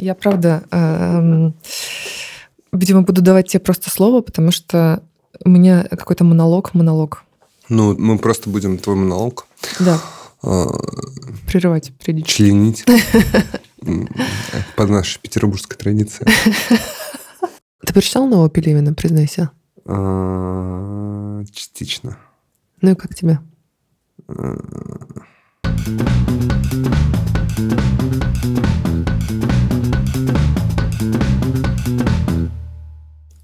Я правда, эм, видимо, буду давать тебе просто слово, потому что у меня какой-то монолог, монолог. Ну, мы просто будем твой монолог Да, э, прерывать периодически. членить по нашей петербургской традиции. Ты прочитал нового Пелевина, признайся? Э, Частично. Ну и как тебе?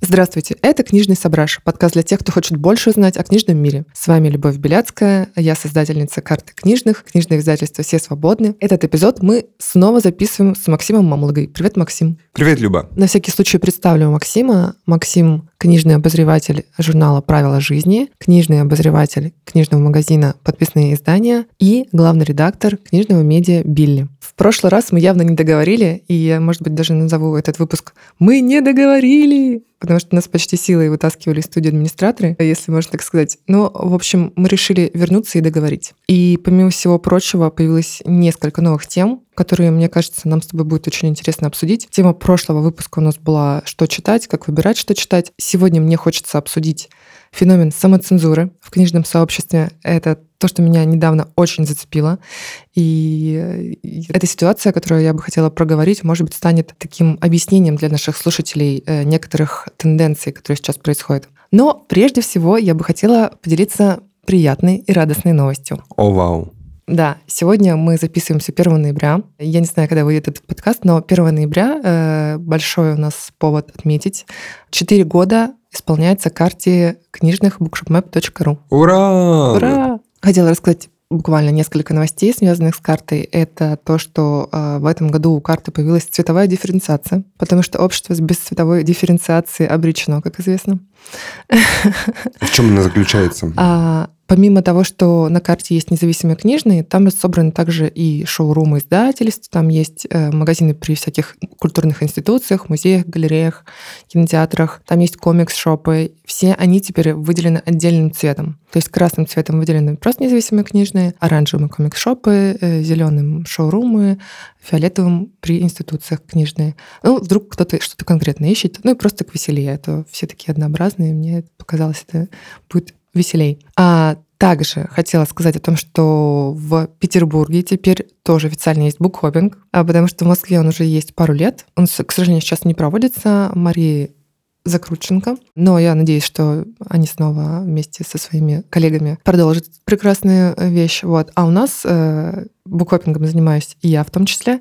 Здравствуйте, это «Книжный Собраш», подкаст для тех, кто хочет больше узнать о книжном мире. С вами Любовь Беляцкая, я создательница карты книжных, книжное издательство «Все свободны». Этот эпизод мы снова записываем с Максимом Мамлогой. Привет, Максим. Привет, Люба. На всякий случай представлю Максима. Максим — книжный обозреватель журнала «Правила жизни», книжный обозреватель книжного магазина «Подписные издания» и главный редактор книжного медиа «Билли». В прошлый раз мы явно не договорили, и я, может быть, даже назову этот выпуск «Мы не договорили», потому что нас почти силой вытаскивали из студии администраторы, если можно так сказать. Но, в общем, мы решили вернуться и договорить. И, помимо всего прочего, появилось несколько новых тем, которые, мне кажется, нам с тобой будет очень интересно обсудить. Тема прошлого выпуска у нас была «Что читать?», «Как выбирать, что читать?». Сегодня мне хочется обсудить феномен самоцензуры в книжном сообществе. Это то, что меня недавно очень зацепило. И и эта ситуация, которую я бы хотела проговорить, может быть, станет таким объяснением для наших слушателей э, некоторых тенденций, которые сейчас происходят. Но прежде всего я бы хотела поделиться приятной и радостной новостью. О, вау. Да, сегодня мы записываемся 1 ноября. Я не знаю, когда выйдет этот подкаст, но 1 ноября э, большой у нас повод отметить. Четыре года исполняется карте книжных bookshopmap.ru. Ура! Ура! Хотела рассказать буквально несколько новостей, связанных с картой. Это то, что э, в этом году у карты появилась цветовая дифференциация, потому что общество без цветовой дифференциации обречено, как известно. В чем она заключается? А, помимо того, что на карте есть независимые книжные, там собраны также и шоурумы издательств, там есть э, магазины при всяких культурных институциях, музеях, галереях, кинотеатрах, там есть комикс-шопы. Все они теперь выделены отдельным цветом. То есть красным цветом выделены просто независимые книжные, оранжевым комикс-шопы, э, зеленым шоурумы, фиолетовым при институциях книжные. Ну, вдруг кто-то что-то конкретно ищет, ну и просто к веселее, а то все такие однообразные, мне показалось, это будет веселей. А также хотела сказать о том, что в Петербурге теперь тоже официально есть букхопинг, а потому что в Москве он уже есть пару лет. Он, к сожалению, сейчас не проводится. Марии Закрученко. Но я надеюсь, что они снова вместе со своими коллегами продолжат прекрасную вещь. Вот. А у нас э, букхопингом занимаюсь и я в том числе.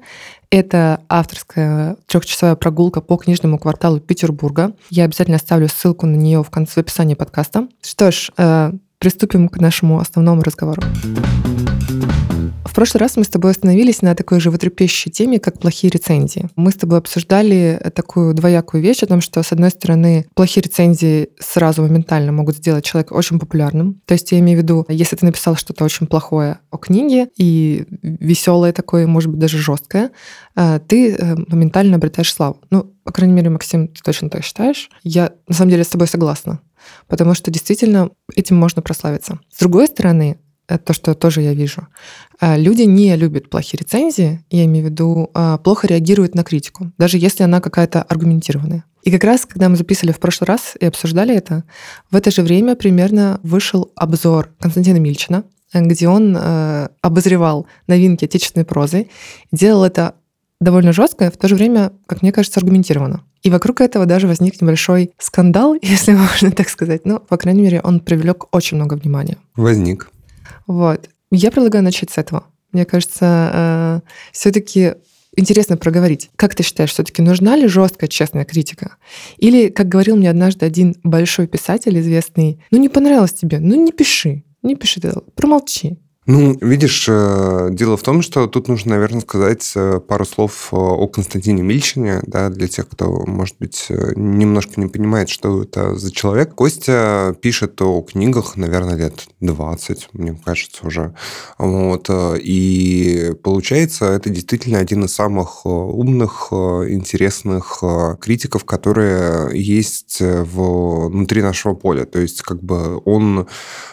Это авторская трехчасовая прогулка по книжному кварталу Петербурга. Я обязательно оставлю ссылку на нее в конце в описании подкаста. Что ж, э, приступим к нашему основному разговору. В прошлый раз мы с тобой остановились на такой животрепещущей теме, как плохие рецензии. Мы с тобой обсуждали такую двоякую вещь о том, что, с одной стороны, плохие рецензии сразу моментально могут сделать человека очень популярным. То есть я имею в виду, если ты написал что-то очень плохое о книге и веселое такое, может быть, даже жесткое, э, ты э, моментально обретаешь славу. Ну, по крайней мере, Максим, ты точно так считаешь. Я, на самом деле, с тобой согласна потому что действительно этим можно прославиться. С другой стороны, то, что тоже я вижу. э, Люди не любят плохие рецензии, я имею в виду, э, плохо реагируют на критику, даже если она какая-то аргументированная. И как раз, когда мы записывали в прошлый раз и обсуждали это, в это же время примерно вышел обзор Константина Мильчина, э, где он обозревал новинки отечественной прозы, делал это довольно жестко, в то же время, как мне кажется, аргументированно. И вокруг этого даже возник небольшой скандал, если можно так сказать. Ну, по крайней мере, он привлек очень много внимания. Возник. Вот. Я предлагаю начать с этого. Мне кажется, все-таки интересно проговорить. Как ты считаешь, все-таки нужна ли жесткая, честная критика? Или, как говорил мне однажды один большой писатель известный, ну не понравилось тебе, ну не пиши, не пиши, промолчи. Ну, видишь, э, дело в том, что тут нужно, наверное, сказать э, пару слов э, о Константине Мильчине, да, для тех, кто, может быть, немножко не понимает, что это за человек. Костя пишет о книгах, наверное, лет 20, мне кажется, уже. Вот. И получается, это действительно один из самых умных, интересных критиков, которые есть внутри нашего поля. То есть, как бы он,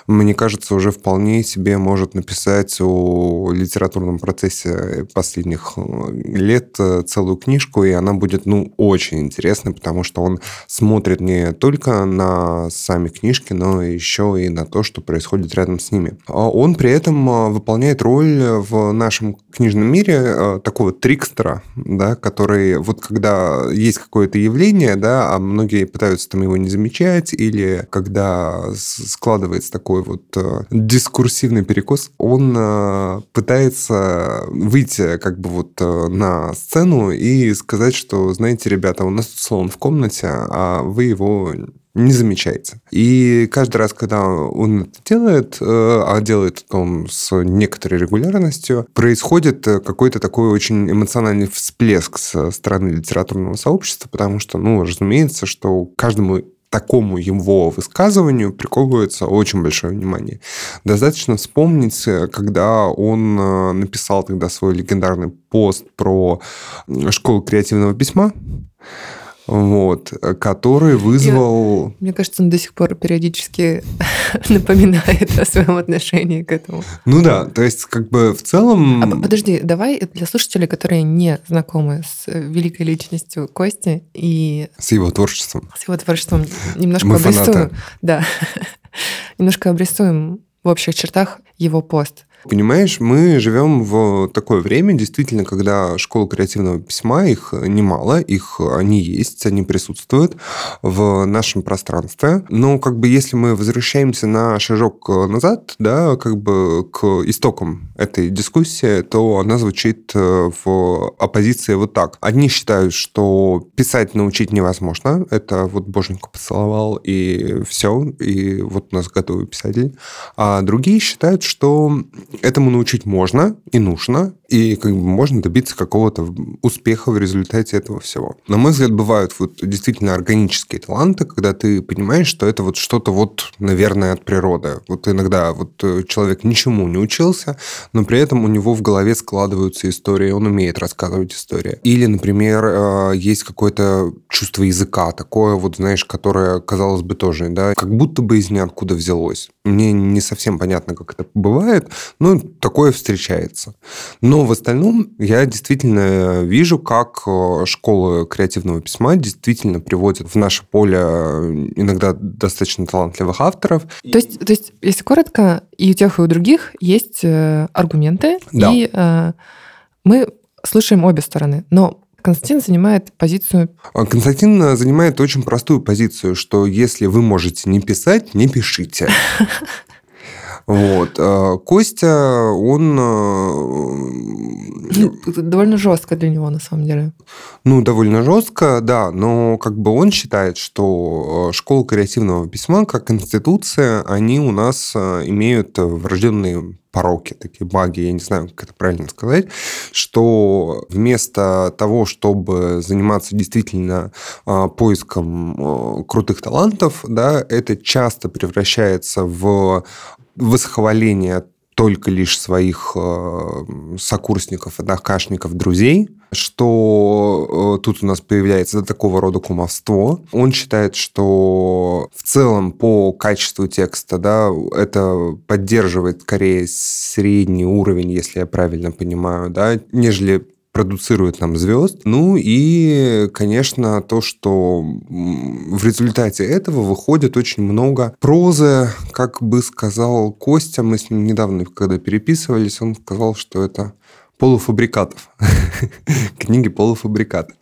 мне кажется, уже вполне себе может написать о литературном процессе последних э, лет э, целую книжку, и она будет, ну, очень интересной, потому что он смотрит не только на сами книжки, но еще и на то, что происходит рядом с ними. А он при этом э, выполняет роль в нашем книжном мире такого трикстера, да, который вот когда есть какое-то явление, да, а многие пытаются там его не замечать, или когда складывается такой вот дискурсивный перекос, он э, пытается выйти как бы вот э, на сцену и сказать, что, знаете, ребята, у нас тут слон в комнате, а вы его не замечаете. И каждый раз, когда он это делает, э, а делает он с некоторой регулярностью, происходит какой-то такой очень эмоциональный всплеск со стороны литературного сообщества, потому что, ну, разумеется, что каждому такому его высказыванию приковывается очень большое внимание. Достаточно вспомнить, когда он э, написал тогда свой легендарный пост про школу креативного письма, вот, который вызвал... Я, мне кажется, он до сих пор периодически напоминает о своем отношении к этому. Ну да, то есть как бы в целом... А, подожди, давай для слушателей, которые не знакомы с великой личностью Кости и... С его творчеством. С его творчеством немножко Мы обрисуем. Фанаты. Да, немножко обрисуем в общих чертах его пост. Понимаешь, мы живем в такое время, действительно, когда школа креативного письма, их немало, их они есть, они присутствуют в нашем пространстве. Но как бы если мы возвращаемся на шажок назад, да, как бы к истокам этой дискуссии, то она звучит э, в оппозиции вот так. Одни считают, что писать научить невозможно, это вот боженька поцеловал и все, и вот у нас готовый писатель. А другие считают, что этому научить можно и нужно, и как бы можно добиться какого-то успеха в результате этого всего. На мой взгляд, бывают вот действительно органические таланты, когда ты понимаешь, что это вот что-то вот, наверное, от природы. Вот иногда вот э, человек ничему не учился, но при этом у него в голове складываются истории, он умеет рассказывать истории. Или, например, э, есть какое-то чувство языка, такое вот, знаешь, которое, казалось бы, тоже, да, как будто бы из ниоткуда взялось. Мне не совсем понятно, как это бывает, но такое встречается. Но но в остальном я действительно вижу, как э, школы креативного письма действительно приводят в наше поле э, иногда достаточно талантливых авторов. То есть, то есть если коротко, и у тех, и у других есть э, аргументы, да. и э, мы слышим обе стороны. Но Константин занимает позицию... А Константин занимает очень простую позицию, что если вы можете не писать, не пишите. Вот. А Костя, он... Ну, довольно жестко для него, на самом деле. Ну, довольно жестко, да, но как бы он считает, что э, школа креативного письма как институция, они у нас э, имеют врожденные пороки, такие баги, я не знаю, как это правильно сказать, что вместо того, чтобы заниматься действительно поиском крутых талантов, да, это часто превращается в восхваление только лишь своих э, сокурсников, однокашников, друзей, что э, тут у нас появляется такого рода кумовство. Он считает, что в целом по качеству текста да, это поддерживает скорее средний уровень, если я правильно понимаю, да, нежели продуцирует нам звезд. Ну и, конечно, то, что в результате этого выходит очень много прозы, как бы сказал Костя, мы с ним недавно, когда переписывались, он сказал, что это полуфабрикатов. Книги полуфабрикаты.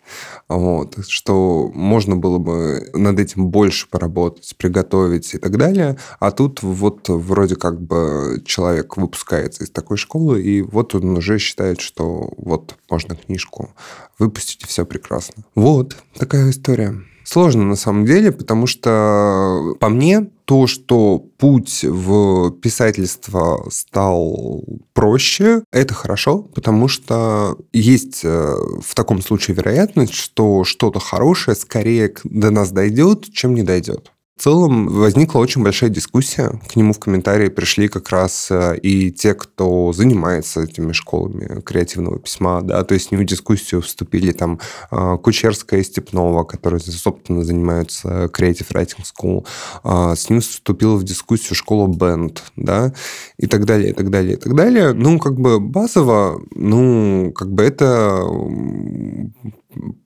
Вот, что можно было бы над этим больше поработать, приготовить и так далее. А тут вот вроде как бы человек выпускается из такой школы, и вот он уже считает, что вот можно книжку выпустить, и все прекрасно. Вот такая история. Сложно на самом деле, потому что по мне то, что путь в писательство стал проще, это хорошо, потому что есть э, в таком случае вероятность, что что-то хорошее скорее до нас дойдет, чем не дойдет. В целом возникла очень большая дискуссия. К нему в комментарии пришли как раз э, и те, кто занимается этими школами креативного письма, да, то есть в дискуссию вступили там э, Кучерская и Степнова, которые, собственно, занимаются Creative Writing School. С ним вступила в дискуссию школа Band, да, и так далее, и так далее, и так далее. Ну, как бы базово, ну, как бы это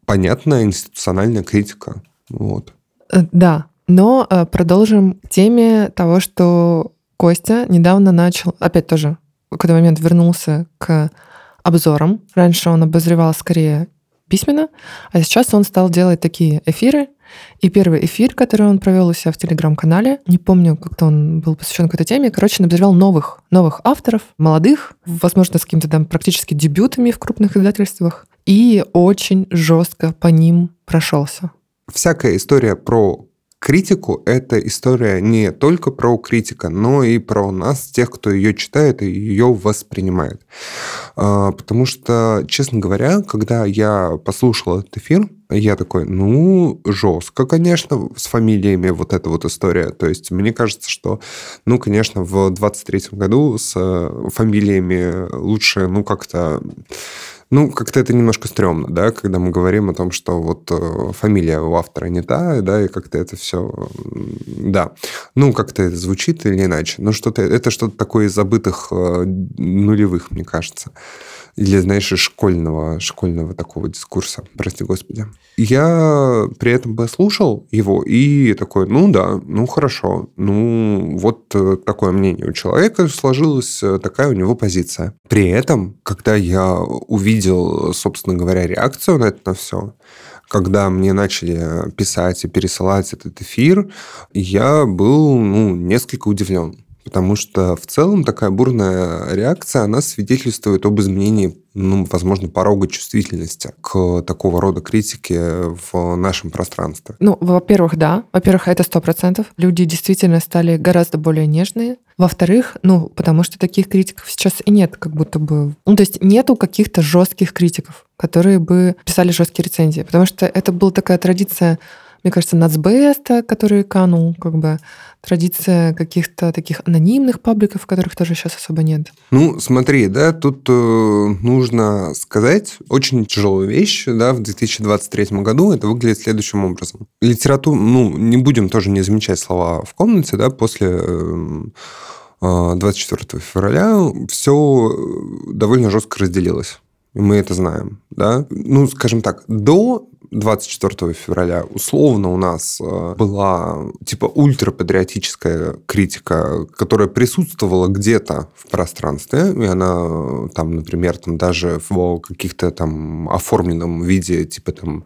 понятная институциональная критика. Вот. Э, да, но э, продолжим теме того, что Костя недавно начал, опять тоже в какой-то момент вернулся к обзорам. Раньше он обозревал скорее письменно, а сейчас он стал делать такие эфиры. И первый эфир, который он провел у себя в телеграм-канале, не помню, как-то он был посвящен какой-то теме, короче, он обозревал новых, новых авторов, молодых, возможно, с какими-то там практически дебютами в крупных издательствах, и очень жестко по ним прошелся. Всякая история про критику – это история не только про критика, но и про нас, тех, кто ее читает и ее воспринимает. А, потому что, честно говоря, когда я послушал этот эфир, я такой, ну, жестко, конечно, с фамилиями вот эта вот история. То есть мне кажется, что, ну, конечно, в 23-м году с э, фамилиями лучше, ну, как-то ну, как-то это немножко стрёмно, да, когда мы говорим о том, что вот э, фамилия у автора не та, да, и как-то это все, да. Ну, как-то это звучит или иначе. Ну, что-то, это что-то такое из забытых э, нулевых, мне кажется или, знаешь, школьного, школьного такого дискурса, прости господи. Я при этом бы слушал его и такой, ну да, ну хорошо, ну вот э, такое мнение у человека сложилась, э, такая у него позиция. При этом, когда я увидел, собственно говоря, реакцию на это на все, когда мне начали писать и пересылать этот эфир, я был ну, несколько удивлен. Потому что в целом такая бурная реакция, она свидетельствует об изменении, ну, возможно, порога чувствительности к такого рода критике в нашем пространстве. Ну, во-первых, да. Во-первых, это сто процентов. Люди действительно стали гораздо более нежные. Во-вторых, ну, потому что таких критиков сейчас и нет, как будто бы. Ну, то есть нету каких-то жестких критиков, которые бы писали жесткие рецензии. Потому что это была такая традиция мне кажется, нацбеста, который канул, как бы традиция каких-то таких анонимных пабликов, которых тоже сейчас особо нет. Ну, смотри, да, тут э, нужно сказать очень тяжелую вещь, да, в 2023 году это выглядит следующим образом. Литература, ну, не будем тоже не замечать слова в комнате, да, после э, 24 э, февраля все довольно жестко разделилось. И мы это знаем, да. Ну, скажем так, до 24 февраля условно у нас э, была типа ультрапатриотическая критика, которая присутствовала где-то в пространстве, и она там, например, там даже в каких-то там оформленном виде, типа там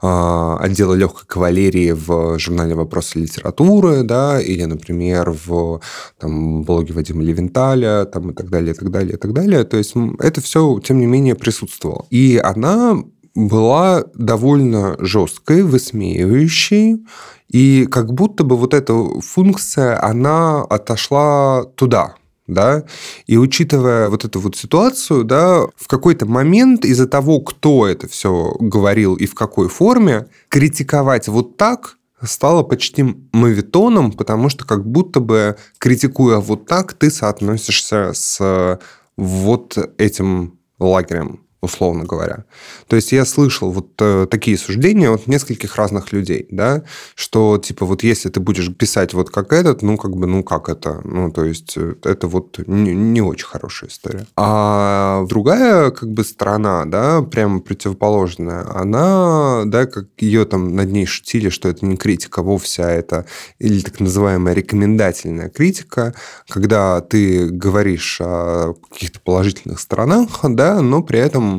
э, отдела легкой кавалерии в журнале «Вопросы литературы», да, или, например, в там, блоге Вадима Левенталя, там, и так далее, и так далее, и так далее. То есть это все, тем не менее, присутствовало. И она была довольно жесткой, высмеивающей, и как будто бы вот эта функция, она отошла туда, да, и учитывая вот эту вот ситуацию, да, в какой-то момент из-за того, кто это все говорил и в какой форме, критиковать вот так стало почти мавитоном, потому что как будто бы критикуя вот так, ты соотносишься с вот этим лагерем условно говоря. То есть я слышал вот э, такие суждения от нескольких разных людей, да, что типа вот если ты будешь писать вот как этот, ну как бы, ну как это, ну то есть э, это вот не, не очень хорошая история. А другая как бы сторона, да, прямо противоположная, она, да, как ее там над ней шутили, что это не критика вовсе, а это или так называемая рекомендательная критика, когда ты говоришь о каких-то положительных сторонах, да, но при этом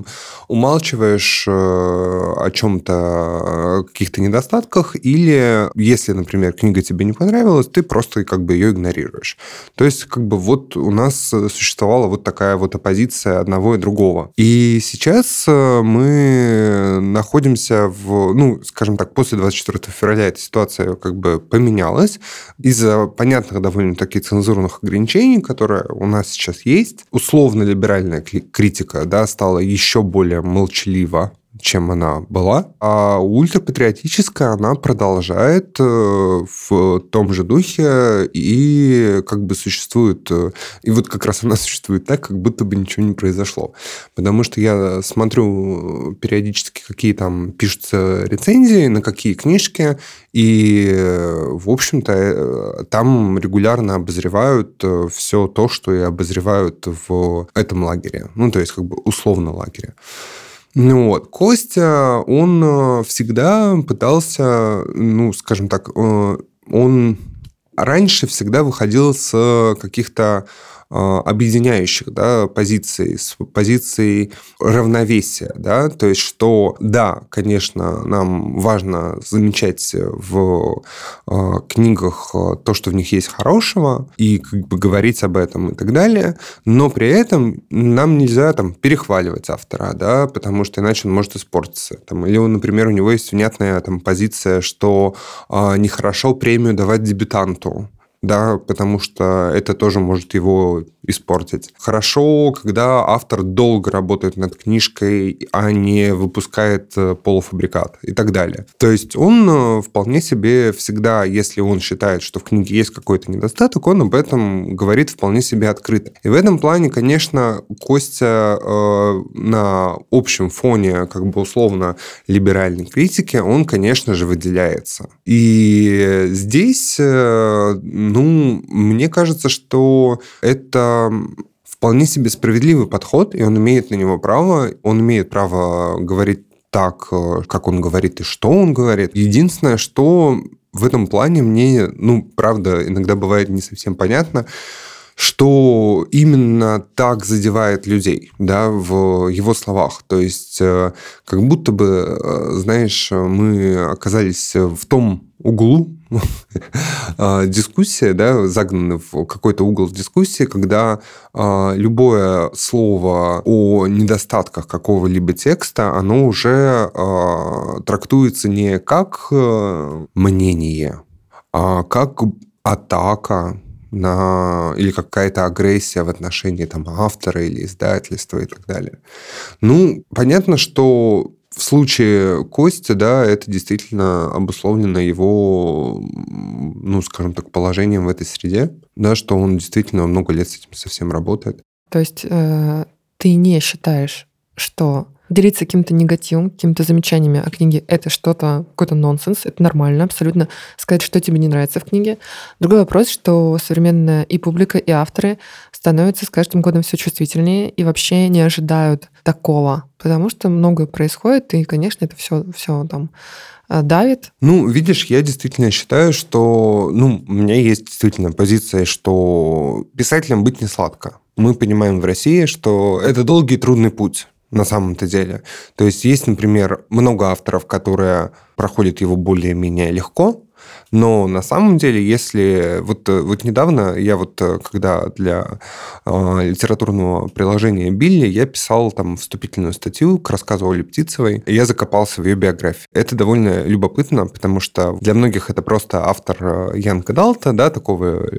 умалчиваешь э, о чем-то, о каких-то недостатках, или если, например, книга тебе не понравилась, ты просто как бы ее игнорируешь. То есть как бы вот у нас существовала вот такая вот оппозиция одного и другого. И сейчас э, мы находимся в, ну, скажем так, после 24 февраля эта ситуация как бы поменялась из-за понятных довольно-таки цензурных ограничений, которые у нас сейчас есть. Условно-либеральная критика да, стала еще еще более молчалива, чем она была. А ультрапатриотическая она продолжает э, в том же духе и как бы существует... Э, и вот как раз она существует так, как будто бы ничего не произошло. Потому что я смотрю периодически, какие там пишутся рецензии, на какие книжки, и, в общем-то, там регулярно обозревают все то, что и обозревают в этом лагере. Ну, то есть, как бы условно лагере. Ну вот, Костя, он э, всегда пытался, ну, скажем так, э, он раньше всегда выходил с каких-то объединяющих да, позиций, с позицией равновесия. Да? То есть, что да, конечно, нам важно замечать в а, книгах а, то, что в них есть хорошего, и как бы говорить об этом и так далее, но при этом нам нельзя там перехваливать автора, да, потому что иначе он может испортиться. Там, или, например, у него есть внятная там, позиция, что э, нехорошо премию давать дебютанту да, потому что это тоже может его испортить. Хорошо, когда автор долго работает над книжкой, а не выпускает э, полуфабрикат и так далее. То есть он э, вполне себе всегда, если он считает, что в книге есть какой-то недостаток, он об этом говорит вполне себе открыто. И в этом плане, конечно, Костя э, на общем фоне, как бы условно, либеральной критики, он, конечно же, выделяется. И здесь э, ну, мне кажется, что это вполне себе справедливый подход, и он имеет на него право. Он имеет право говорить так, э, как он говорит и что он говорит. Единственное, что в этом плане мне, ну, правда, иногда бывает не совсем понятно, что именно так задевает людей, да, в его словах. То есть, э, как будто бы, э, знаешь, мы оказались в том углу а, дискуссия, да, загнаны в какой-то угол дискуссии, когда любое слово о недостатках какого-либо текста, оно уже трактуется не как э, мнение, а как атака на или какая-то агрессия в отношении там автора или издательства и так далее. Ну, понятно, что в случае Кости, да, это действительно обусловлено его, ну, скажем так, положением в этой среде, да, что он действительно много лет с этим совсем работает. То есть э, ты не считаешь, что делиться каким-то негативом, какими-то замечаниями о книге — это что-то, какой-то нонсенс, это нормально абсолютно сказать, что тебе не нравится в книге. Другой вопрос, что современная и публика, и авторы становятся с каждым годом все чувствительнее и вообще не ожидают такого, потому что многое происходит, и, конечно, это все, все там э, давит. Ну, видишь, я действительно считаю, что, ну, у меня есть действительно позиция, что писателям быть не сладко. Мы понимаем в России, что это долгий и трудный путь на самом-то деле. То есть есть, например, много авторов, которые проходят его более-менее легко, но на самом деле, если... Вот, э, вот недавно я вот, э, когда для э, литературного приложения Билли, я писал там вступительную статью к рассказу о Лептицевой, и я закопался в ее биографии. Это довольно любопытно, потому что для многих это просто автор э, Ян Кадалта, да, такого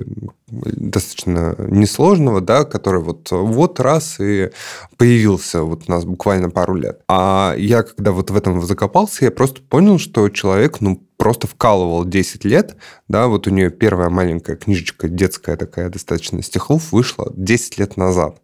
достаточно несложного, да, который вот, вот раз и появился вот у нас буквально пару лет. А я, когда вот в этом закопался, я просто понял, что человек, ну, просто вкалывал 10 лет, да, вот у нее первая маленькая книжечка детская такая достаточно стихов вышла 10 лет назад,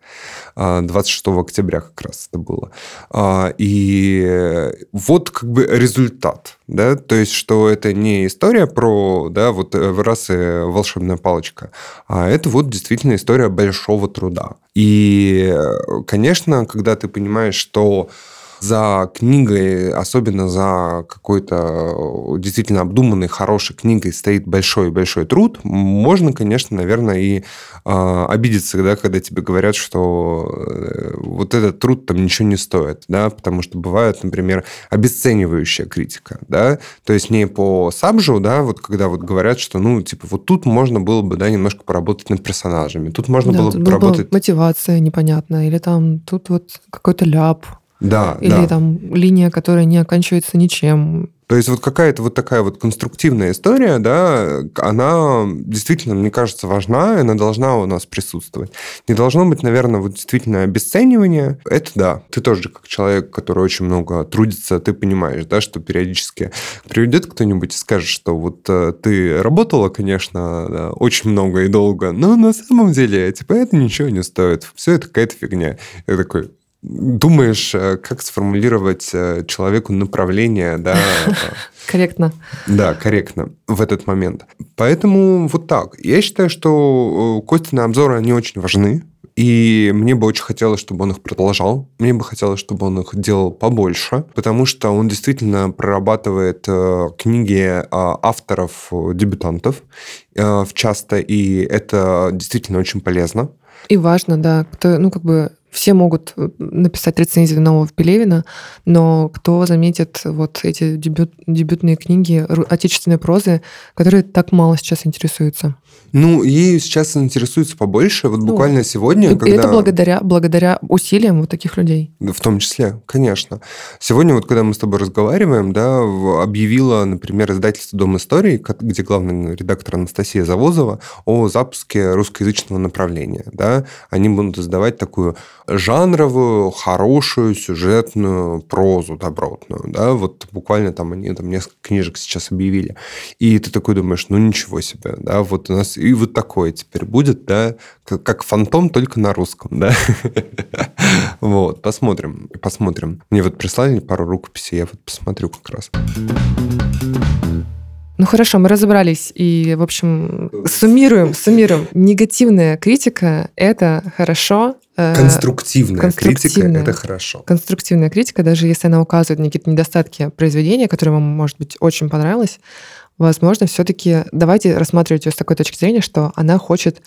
26 а, октября как раз это было. А, и вот как бы результат, да, то есть, что это не история про, да, вот раз и волшебная палочка, а это вот действительно история большого труда. И, конечно, когда ты понимаешь, что за книгой, особенно за какой-то действительно обдуманной, хорошей книгой стоит большой-большой труд, можно, конечно, наверное, и э, обидеться, да, когда тебе говорят, что э, вот этот труд там ничего не стоит, да, потому что бывает, например, обесценивающая критика, да, то есть не по сабжу, да, вот когда вот говорят, что, ну, типа, вот тут можно было бы, да, немножко поработать над персонажами, тут можно да, было бы поработать... Мотивация непонятная, или там тут вот какой-то ляп, Да, Или да. там линия, которая не оканчивается ничем. То есть вот какая-то вот такая вот конструктивная история, да, она действительно, мне кажется, важна, и она должна у нас присутствовать. Не должно быть, наверное, вот действительно обесценивание. Это да. Ты тоже как человек, который очень много трудится, ты понимаешь, да, что периодически приведет кто-нибудь и скажет, что вот э, ты работала, конечно, да, очень много и долго, но на самом деле, типа, это ничего не стоит. Все это какая-то фигня. Я такой, думаешь, э, как сформулировать э, человеку направление, да, Корректно. да, корректно в этот момент. Поэтому вот так. Я считаю, что э, Костины обзоры, они очень важны. И мне бы очень хотелось, чтобы он их продолжал. Мне бы хотелось, чтобы он их делал побольше, потому что он действительно прорабатывает книги авторов, дебютантов э, часто, и это действительно очень полезно. И важно, да, кто, ну, как бы все могут э, написать рецензию нового Пелевина, но кто заметит вот эти дебют, дебютные книги отечественной прозы, которые так мало сейчас интересуются. Ну, ею сейчас интересуется побольше. Вот Ну, буквально сегодня, И когда... это благодаря, благодаря усилиям вот таких людей. Да, В том числе, конечно. Сегодня, вот когда мы с тобой разговариваем, да, объявила, например, издательство «Дом истории», где главный редактор Анастасия Завозова, о запуске русскоязычного направления. Да. Они будут издавать такую жанровую, хорошую, сюжетную прозу добротную. Да. Вот буквально там они там несколько книжек сейчас объявили. И ты такой думаешь, ну ничего себе, да, вот у нас и вот такое теперь будет, да, как, фантом, только на русском, да. Вот, посмотрим, посмотрим. Мне вот прислали пару рукописей, я вот посмотрю как раз. Ну хорошо, мы разобрались и, в общем, суммируем, суммируем. Негативная критика — это хорошо. э, Конструктивная, критика конструктивная. это хорошо. конструктивная критика, даже если она указывает на какие-то недостатки произведения, которые вам, может быть, очень понравилось, возможно, все-таки давайте рассматривать ее с такой точки зрения, что она хочет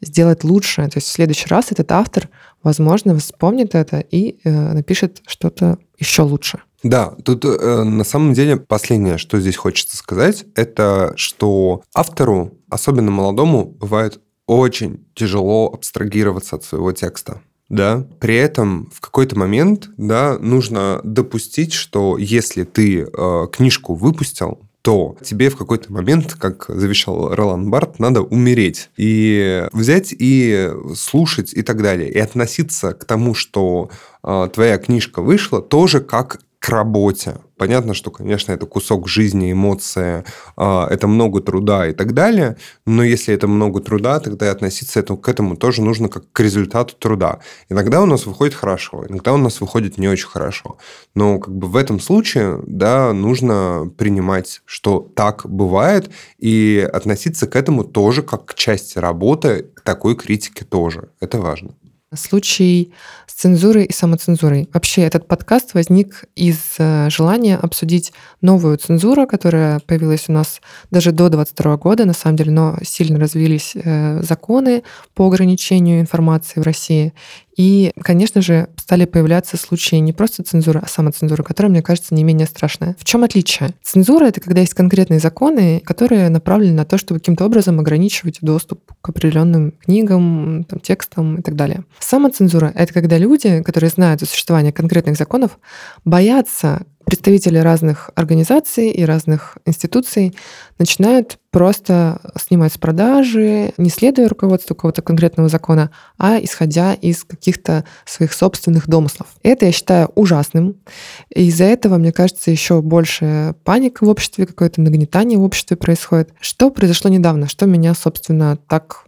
сделать лучше. То есть в следующий раз этот автор, возможно, вспомнит это и э, напишет что-то еще лучше. Да, тут э, на самом деле последнее, что здесь хочется сказать, это что автору, особенно молодому, бывает очень тяжело абстрагироваться от своего текста. Да, при этом в какой-то момент, да, нужно допустить, что если ты э, книжку выпустил, то тебе в какой-то момент, как завещал Ролан Барт, надо умереть. И взять и слушать и так далее, и относиться к тому, что э, твоя книжка вышла, тоже как к работе. Понятно, что, конечно, это кусок жизни, эмоции, э, это много труда и так далее, но если это много труда, тогда и относиться к этому тоже нужно как к результату труда. Иногда у нас выходит хорошо, иногда у нас выходит не очень хорошо. Но как бы в этом случае, да, нужно принимать, что так бывает, и относиться к этому тоже как к части работы, к такой критике тоже. Это важно. Случай цензурой и самоцензурой. Вообще этот подкаст возник из э, желания обсудить новую цензуру, которая появилась у нас даже до 22 года, на самом деле, но сильно развились э, законы по ограничению информации в России. И, конечно же, стали появляться случаи не просто цензуры, а самоцензуры, которая, мне кажется, не менее страшная. В чем отличие? Цензура — это когда есть конкретные законы, которые направлены на то, чтобы каким-то образом ограничивать доступ к определенным книгам, там, текстам и так далее. Самоцензура — это когда люди, которые знают о существовании конкретных законов, боятся представители разных организаций и разных институций начинают просто снимать с продажи, не следуя руководству какого-то конкретного закона, а исходя из каких-то своих собственных домыслов. Это я считаю ужасным. И из-за этого, мне кажется, еще больше паника в обществе, какое-то нагнетание в обществе происходит. Что произошло недавно? Что меня, собственно, так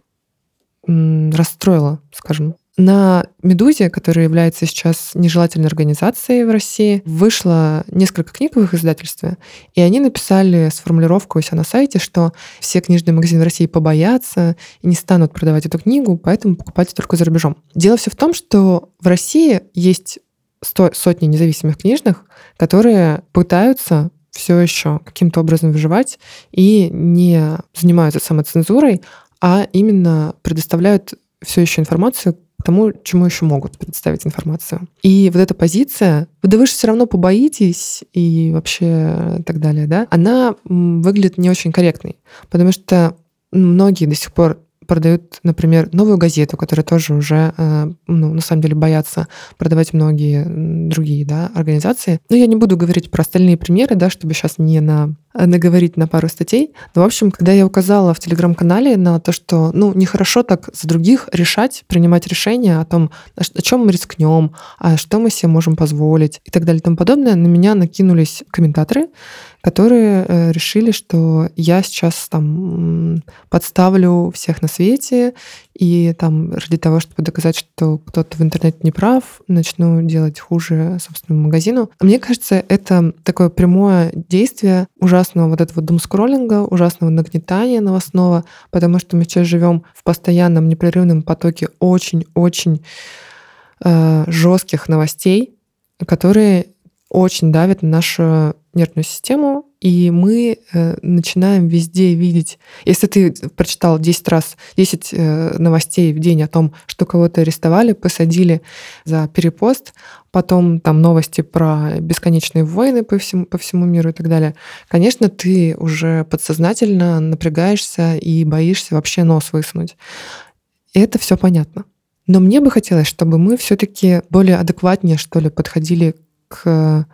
расстроило, скажем. На «Медузе», которая является сейчас нежелательной организацией в России, вышло несколько книг в их издательстве, и они написали с формулировкой у себя на сайте, что все книжные магазины России побоятся и не станут продавать эту книгу, поэтому покупайте только за рубежом. Дело все в том, что в России есть сто, сотни независимых книжных, которые пытаются все еще каким-то образом выживать и не занимаются самоцензурой, а именно предоставляют все еще информацию к тому, чему еще могут представить информацию. И вот эта позиция, да вы же все равно побоитесь и вообще так далее, да, она выглядит не очень корректной, потому что многие до сих пор продают, например, новую газету, которая тоже уже, э, ну, на самом деле, боятся продавать многие другие да, организации. Но я не буду говорить про остальные примеры, да, чтобы сейчас не на наговорить на пару статей. Но, в общем, когда я указала в телеграм-канале на то, что, ну, нехорошо так за других решать, принимать решения о том, о чем мы рискнем, а что мы себе можем позволить и так далее и тому подобное, на меня накинулись комментаторы, которые э, решили, что я сейчас там подставлю всех на свете и там ради того, чтобы доказать, что кто-то в интернете не прав, начну делать хуже собственному магазину. Мне кажется, это такое прямое действие ужасного вот этого думскроллинга, ужасного нагнетания новостного, потому что мы сейчас живем в постоянном непрерывном потоке очень-очень э, жестких новостей, которые очень давят на нашу нервную систему, и мы э, начинаем везде видеть... Если ты прочитал 10 раз, 10 э, новостей в день о том, что кого-то арестовали, посадили за перепост, потом там новости про бесконечные войны по всему, по всему миру и так далее, конечно, ты уже подсознательно напрягаешься и боишься вообще нос высунуть. И это все понятно. Но мне бы хотелось, чтобы мы все-таки более адекватнее, что ли, подходили к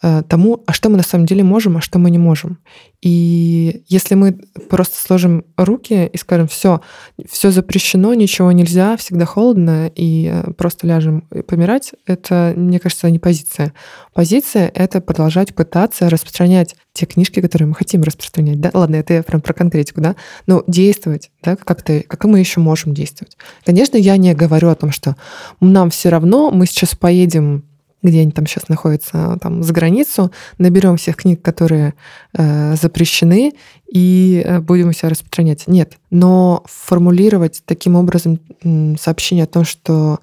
тому, а что мы на самом деле можем, а что мы не можем. И если мы просто сложим руки и скажем, все, все запрещено, ничего нельзя, всегда холодно, и э, просто ляжем помирать, это, мне кажется, не позиция. Позиция — это продолжать пытаться распространять те книжки, которые мы хотим распространять. Да? Ладно, это я прям про конкретику, да? Но действовать, да, как-то, как мы еще можем действовать. Конечно, я не говорю о том, что нам все равно, мы сейчас поедем где они там сейчас находятся, там, за границу, наберем всех книг, которые э, запрещены, и э, будем себя распространять. Нет. Но формулировать таким образом сообщение о том, что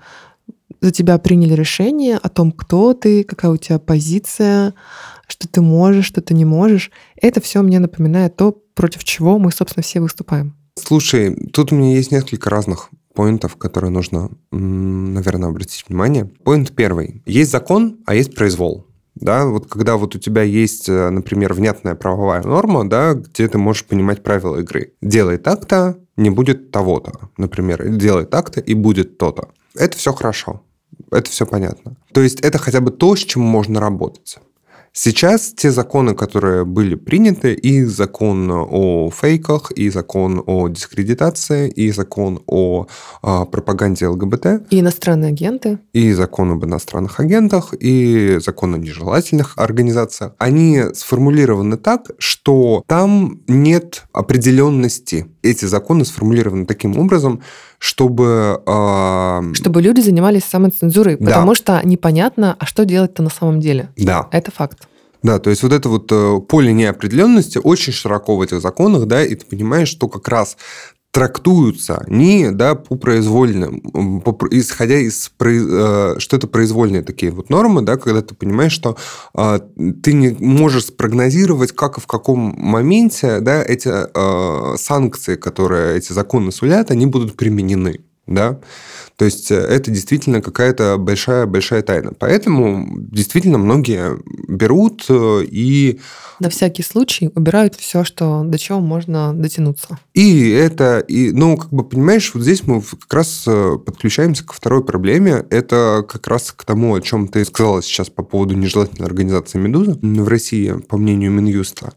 за тебя приняли решение о том, кто ты, какая у тебя позиция, что ты можешь, что ты не можешь, это все мне напоминает то, против чего мы, собственно, все выступаем. Слушай, тут у меня есть несколько разных поинтов, которые нужно, наверное, обратить внимание. Поинт первый. Есть закон, а есть произвол. Да, вот когда вот у тебя есть, э, например, внятная правовая норма, да, где ты можешь понимать правила игры. Делай так-то, не будет того-то, например. Делай так-то, и будет то-то. Это все хорошо. Это все понятно. То есть это хотя бы то, с чем можно работать. Сейчас те законы, которые были приняты, и закон о фейках, и закон о дискредитации, и закон о а, пропаганде ЛГБТ. И иностранные агенты. И закон об иностранных агентах, и закон о нежелательных организациях. Они сформулированы так, что там нет определенности. Эти законы сформулированы таким образом, чтобы... Э... Чтобы люди занимались самоцензурой, да. потому что непонятно, а что делать-то на самом деле. Да. Это факт. Да, то есть вот это вот э, поле неопределенности очень широко в этих законах, да, и ты понимаешь, что как раз трактуются не да, по произвольным, по, исходя из э, что это произвольные такие вот нормы, да, когда ты понимаешь, что э, ты не можешь спрогнозировать, как и в каком моменте да, эти э, санкции, которые эти законы сулят, они будут применены. Да? То есть э, это действительно какая-то большая-большая тайна. Поэтому действительно многие берут э, и... На всякий случай убирают все, что до чего можно дотянуться. И это, и, ну, как бы, понимаешь, вот здесь мы как раз э, подключаемся ко второй проблеме. Это как раз к тому, о чем ты сказала сейчас по поводу нежелательной организации «Медуза» в России, по мнению Минюста,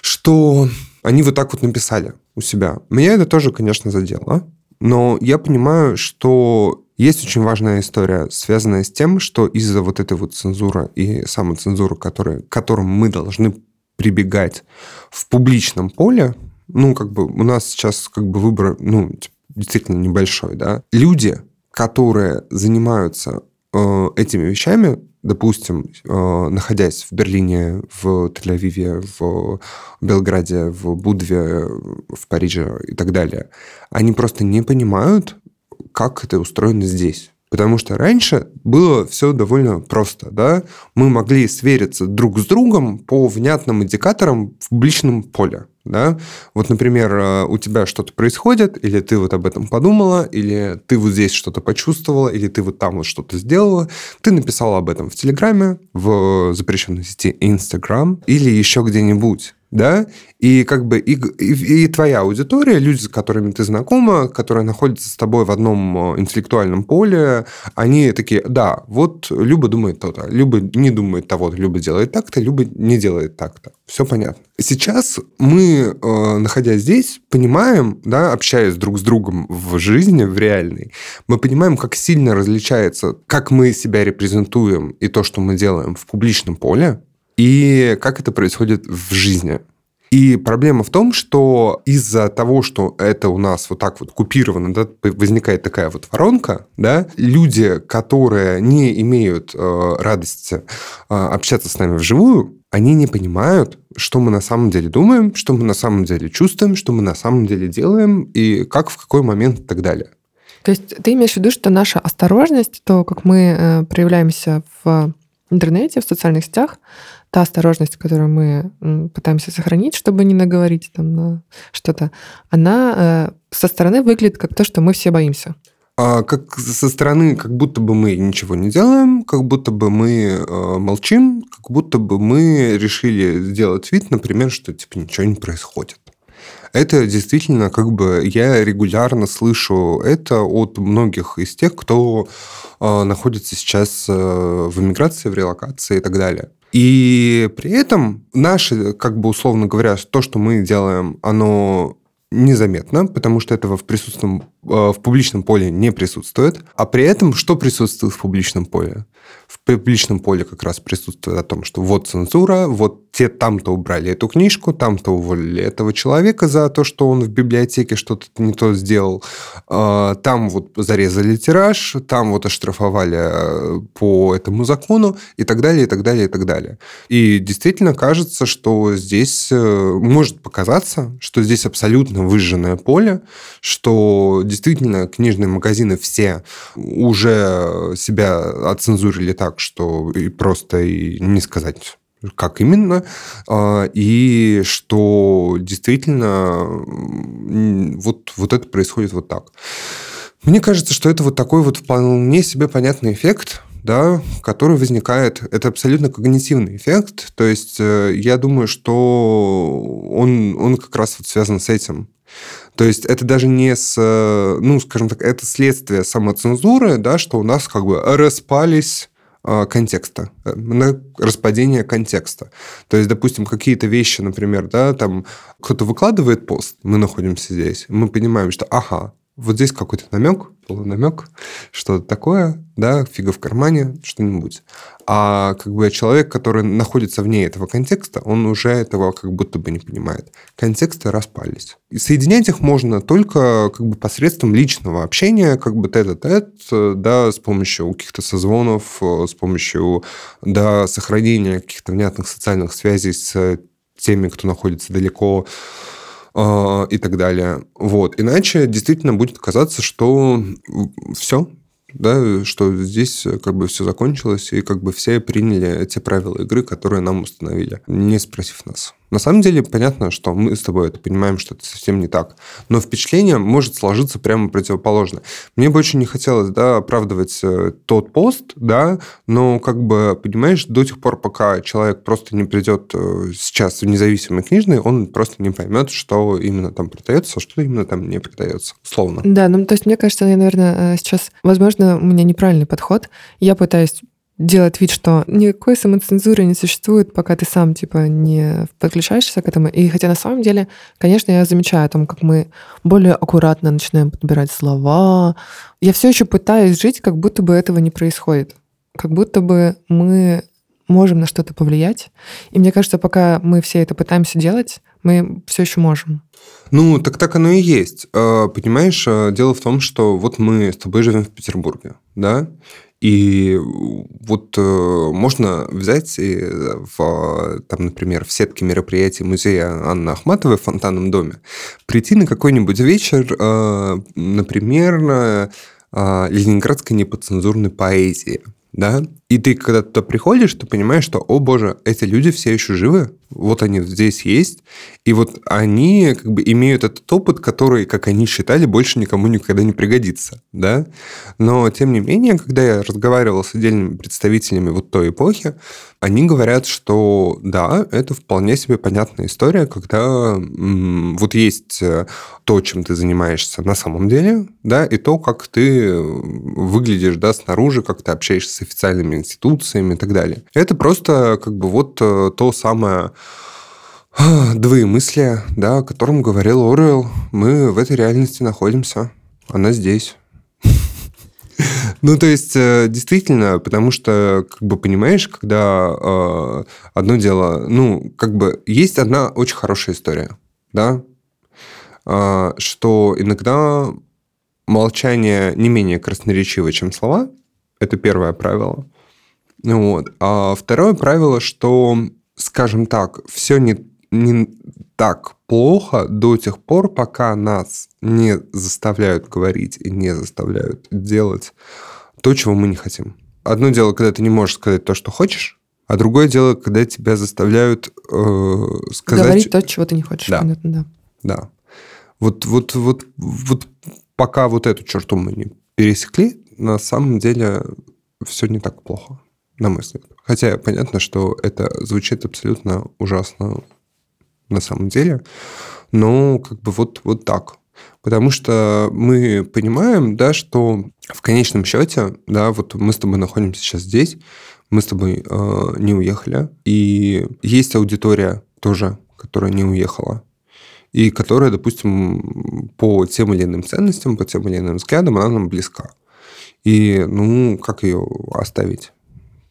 что они вот так вот написали у себя. Меня это тоже, конечно, задело. Но я понимаю, что есть очень важная история, связанная с тем, что из-за вот этой вот цензуры и самоцензуры, которые, к которым мы должны прибегать в публичном поле, ну, как бы у нас сейчас как бы выбор, ну, действительно небольшой, да. Люди, которые занимаются э, этими вещами, допустим, э, находясь в Берлине, в Тель-Авиве, в Белграде, в Будве, в Париже и так далее, они просто не понимают, как это устроено здесь. Потому что раньше было все довольно просто, да? Мы могли свериться друг с другом по внятным индикаторам в публичном поле, да? Вот, например, э, у тебя что-то происходит, или ты вот об этом подумала, или ты вот здесь что-то почувствовала, или ты вот там вот что-то сделала, ты написала об этом в Телеграме, в запрещенной сети Инстаграм или еще где-нибудь. Да, и как бы и, и, и твоя аудитория, люди, с которыми ты знакома, которые находятся с тобой в одном э, интеллектуальном поле, они такие, да, вот Люба думает то-то, Люба не думает того-то, Люба делает так-то, Люба не делает так-то. Все понятно. Сейчас мы, э, находясь здесь, понимаем, да, общаясь друг с другом в жизни, в реальной, мы понимаем, как сильно различается, как мы себя репрезентуем и то, что мы делаем в публичном поле, и как это происходит в жизни. И проблема в том, что из-за того, что это у нас вот так вот купировано, да, возникает такая вот воронка, да, люди, которые не имеют э, радости э, общаться с нами вживую, они не понимают, что мы на самом деле думаем, что мы на самом деле чувствуем, что мы на самом деле делаем, и как, в какой момент и так далее. То есть ты имеешь в виду, что наша осторожность, то, как мы э, проявляемся в интернете, в социальных сетях, та осторожность, которую мы пытаемся сохранить, чтобы не наговорить там на что-то, она э, со стороны выглядит как то, что мы все боимся. А как со стороны, как будто бы мы ничего не делаем, как будто бы мы э, молчим, как будто бы мы решили сделать вид, например, что типа ничего не происходит. Это действительно, как бы, я регулярно слышу это от многих из тех, кто э, находится сейчас э, в эмиграции, в релокации и так далее. И при этом наше, как бы условно говоря, то, что мы делаем, оно незаметно, потому что этого в, присутственном, э, в публичном поле не присутствует. А при этом что присутствует в публичном поле? В публичном поле как раз присутствует о том, что вот цензура, вот те там-то убрали эту книжку, там-то уволили этого человека за то, что он в библиотеке что-то не то сделал, а, там вот зарезали тираж, там вот оштрафовали э, по этому закону и так далее, и так далее, и так далее. И действительно кажется, что здесь э, может показаться, что здесь абсолютно выжженное поле, что действительно книжные магазины все уже себя оцензурили так, что и просто и не сказать как именно, а, и что действительно вот, вот это происходит вот так. Мне кажется, что это вот такой вот вполне себе понятный эффект, да, который возникает. Это абсолютно когнитивный эффект. То есть э, я думаю, что он, он как раз вот связан с этим. То есть это даже не с, э, ну, скажем так, это следствие самоцензуры, да, что у нас как бы распались а, контекста, э, на распадение контекста. То есть, допустим, какие-то вещи, например, да, там кто-то выкладывает пост, мы находимся здесь, мы понимаем, что ага, вот здесь какой-то намек, полунамек, что-то такое, да, фига в кармане, что-нибудь. А как бы человек, который находится вне этого контекста, он уже этого как будто бы не понимает. Контексты распались. И соединять их можно только как бы посредством личного общения, как бы тет-а-тет, да, с помощью каких-то созвонов, с помощью, да, сохранения каких-то внятных социальных связей с теми, кто находится далеко, а, и так далее. Вот. Иначе действительно будет казаться, что все, да, что здесь как бы все закончилось, и как бы все приняли те правила игры, которые нам установили, не спросив нас. На самом деле понятно, что мы с тобой это понимаем, что это совсем не так. Но впечатление может сложиться прямо противоположно. Мне бы очень не хотелось, да, оправдывать э, тот пост, да, но как бы, понимаешь, до тех пор, пока человек просто не придет э, сейчас в независимый книжный, он просто не поймет, что именно там продается, а что именно там не продается, словно. Да, ну то есть мне кажется, я, наверное, э, сейчас, возможно, у меня неправильный подход. Я пытаюсь делать вид, что никакой самоцензуры не существует, пока ты сам, типа, не подключаешься к этому. И хотя на самом деле, конечно, я замечаю о том, как мы более аккуратно начинаем подбирать слова. Я все еще пытаюсь жить, как будто бы этого не происходит. Как будто бы мы можем на что-то повлиять. И мне кажется, пока мы все это пытаемся делать, мы все еще можем. Ну, так так оно и есть. А, понимаешь, а, дело в том, что вот мы с тобой живем в Петербурге, да, и вот э, можно взять и в, там, например, в сетке мероприятий музея Анны Ахматовой в Фонтанном доме, прийти на какой-нибудь вечер, э, например, э, ленинградской неподцензурной поэзии, да, и ты, когда туда приходишь, ты понимаешь, что, о боже, эти люди все еще живы, Вот они здесь есть, и вот они как бы имеют этот опыт, который, как они считали, больше никому никогда не пригодится, да. Но, тем не менее, когда я разговаривал с отдельными представителями вот той эпохи, они говорят, что да, это вполне себе понятная история, когда м, вот есть э, то, чем ты занимаешься на самом деле, да, и то, как ты выглядишь, да, снаружи, как ты общаешься с официальными институциями и так далее. Это просто как бы вот э, то самое двоемыслие, да, о котором говорил Оруэлл. Мы в этой реальности находимся. Она здесь. Ну, то есть, э, действительно, потому что, как бы, понимаешь, когда э, одно дело, ну, как бы, есть одна очень хорошая история, да, э, что иногда молчание не менее красноречиво, чем слова. Это первое правило. Вот. А второе правило, что, скажем так, все не, не так плохо до тех пор, пока нас не заставляют говорить и не заставляют делать то, чего мы не хотим. Одно дело, когда ты не можешь сказать то, что хочешь, а другое дело, когда тебя заставляют э, сказать... Говорить то, чего ты не хочешь. Да. Понятно, да. Да. Вот, вот, вот, вот пока вот эту черту мы не пересекли, на самом деле все не так плохо, на мой взгляд. Хотя понятно, что это звучит абсолютно ужасно на самом деле, но как бы вот, вот так. Потому что мы понимаем, да, что в конечном счете, да, вот мы с тобой находимся сейчас здесь, мы с тобой э, не уехали, и есть аудитория тоже, которая не уехала, и которая, допустим, по тем или иным ценностям, по тем или иным взглядам, она нам близка. И, ну, как ее оставить?